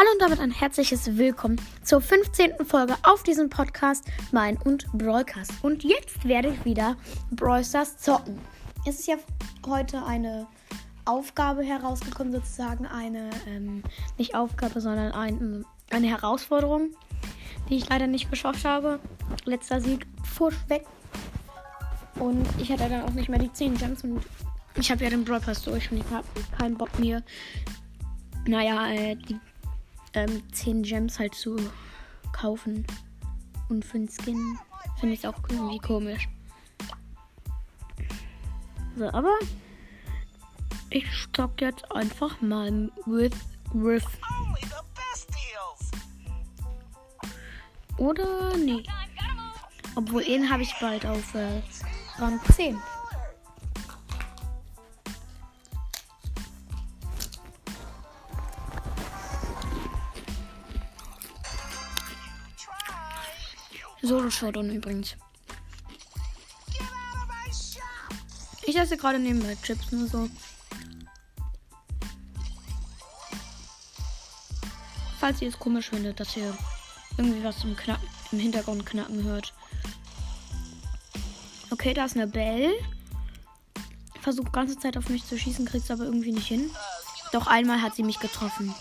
Hallo und damit ein herzliches Willkommen zur 15. Folge auf diesem Podcast Mein und Brawlcast. Und jetzt werde ich wieder Brawl Stars zocken. Es ist ja heute eine Aufgabe herausgekommen, sozusagen eine, ähm, nicht Aufgabe, sondern ein, eine Herausforderung, die ich leider nicht geschafft habe. Letzter Sieg, Fusch weg. Und ich hatte dann auch nicht mehr die 10 Gems und ich habe ja den Brawl durch und ich habe keinen Bock mir, naja, äh, die ähm, 10 Gems halt zu kaufen. Und für den Skin finde ich auch irgendwie komisch. So, aber ich stock jetzt einfach mal with with. Oder nee. Obwohl ihn habe ich bald auf äh, Rang 10. Solo Showdown übrigens. Ich esse gerade nebenbei Chips nur so. Falls ihr es komisch findet, dass ihr irgendwie was im, Knacken, im Hintergrund knacken hört. Okay, da ist eine Belle. Versucht ganze Zeit auf mich zu schießen, kriegt es aber irgendwie nicht hin. Doch einmal hat sie mich getroffen.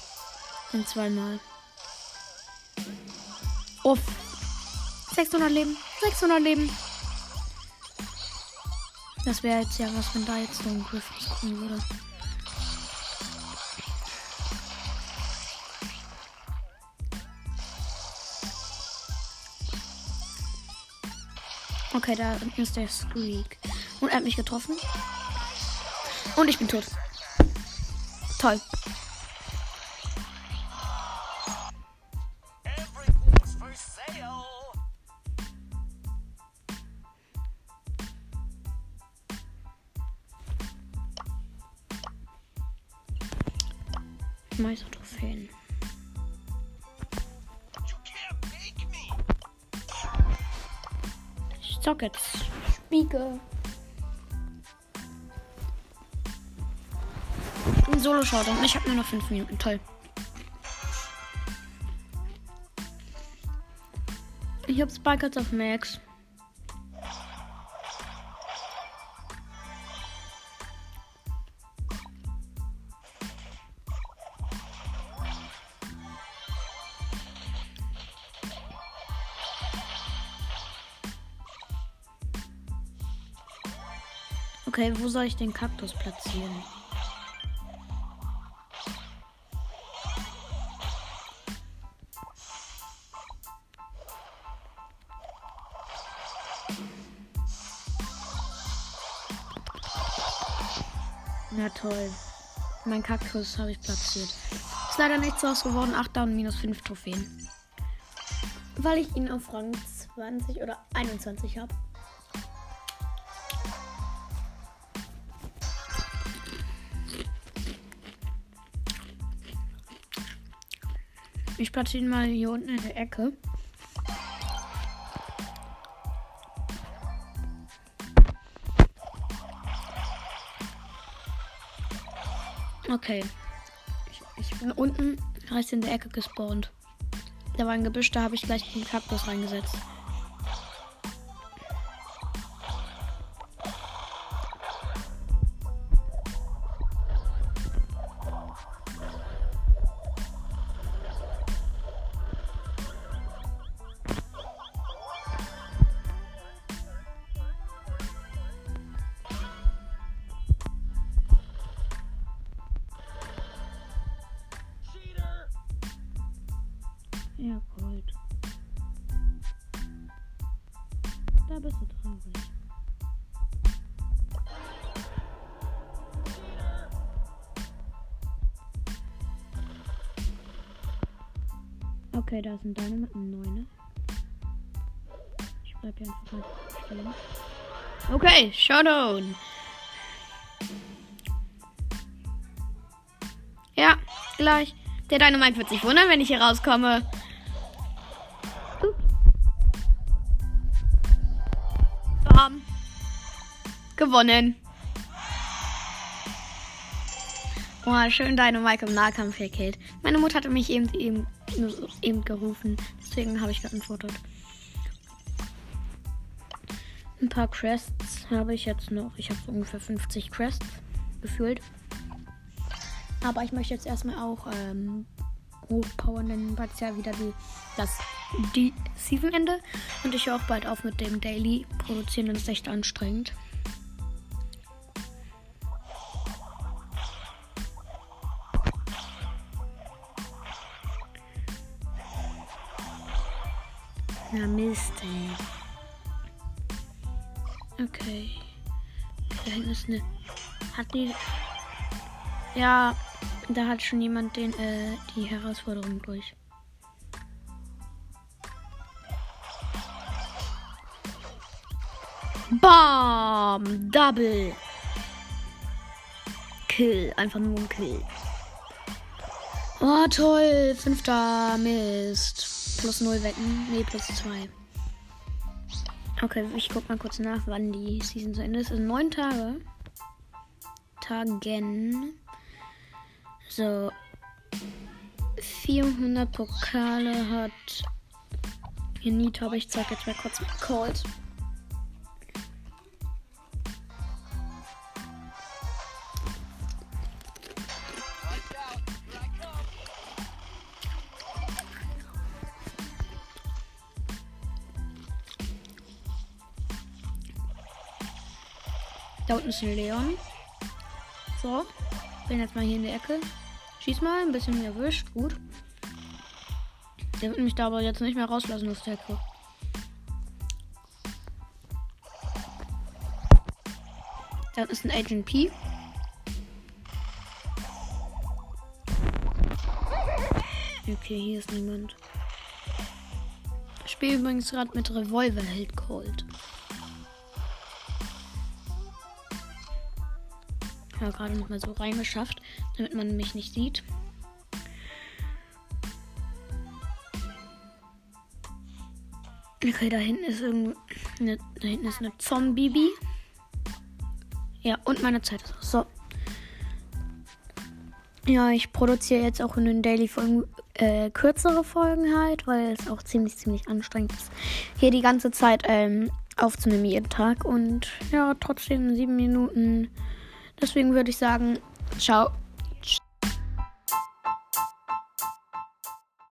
Und zweimal. Uff. 600 Leben. 600 Leben. Das wäre jetzt ja was, wenn da jetzt so ein Griff kommen würde. Okay, da ist der Squeak. Und er hat mich getroffen. Und ich bin tot. Toll. Meistertrophäen. Ich zock jetzt. Spiegel. Ein Solo-Showdown. Ich habe nur noch 5 Minuten. Toll. Ich habe Spike auf Max. Okay, wo soll ich den Kaktus platzieren? Na toll. Mein Kaktus habe ich platziert. Ist leider nichts draus geworden. 8 Down minus 5 Trophäen. Weil ich ihn auf Rang 20 oder 21 habe. Ich platziere ihn mal hier unten in der Ecke. Okay. Ich, ich bin unten rechts in der Ecke gespawnt. Da war ein Gebüsch, da habe ich gleich den Kaktus reingesetzt. Da bist du traurig. Okay, da sind deine Neuner. Ich bleib hier einfach mal stehen. Okay, Showdown. Ja, gleich. Der Dynamite wird sich wundern, wenn ich hier rauskomme. Gewonnen. Oh, schön deine Mike im Nahkampf gekillt. Meine Mutter hatte mich eben, eben, eben gerufen. Deswegen habe ich geantwortet. Ein paar Crests habe ich jetzt noch. Ich habe so ungefähr 50 Crests gefühlt. Aber ich möchte jetzt erstmal auch ähm, hochpowern, denn bald ist ja wieder die, das die Season-Ende. Und ich höre auch bald auf mit dem Daily produzieren, das ist echt anstrengend. Na Mist, ey. Okay. Da hinten ist eine. Hat die. Ja, da hat schon jemand den, äh, die Herausforderung durch. Bam! Double! Kill. Einfach nur ein Kill. Oh, toll. Fünfter Mist. Plus 0 wetten. Nee, plus 2. Okay, ich guck mal kurz nach, wann die Season zu Ende ist. Sind neun Tage. Tagen. So. 400 Pokale hat. Hier Nito, aber ich zeig jetzt mal kurz Cold. Da unten ist ein Leon. So. Bin jetzt mal hier in der Ecke. Schieß mal, ein bisschen erwischt. Gut. Der wird mich da aber jetzt nicht mehr rauslassen aus der Ecke. Da ist ein Agent P. Okay, hier ist niemand. Ich spiele übrigens gerade mit Revolver Held Cold. Ja gerade noch mal so reingeschafft, damit man mich nicht sieht. Okay, da hinten ist irgendwo. Eine, da hinten ist eine Zombie. Ja, und meine Zeit ist aus. So. Ja, ich produziere jetzt auch in den Daily-Folgen äh, kürzere Folgen halt, weil es auch ziemlich, ziemlich anstrengend ist, hier die ganze Zeit ähm, aufzunehmen jeden Tag. Und ja, trotzdem sieben Minuten Deswegen würde ich sagen, ciao.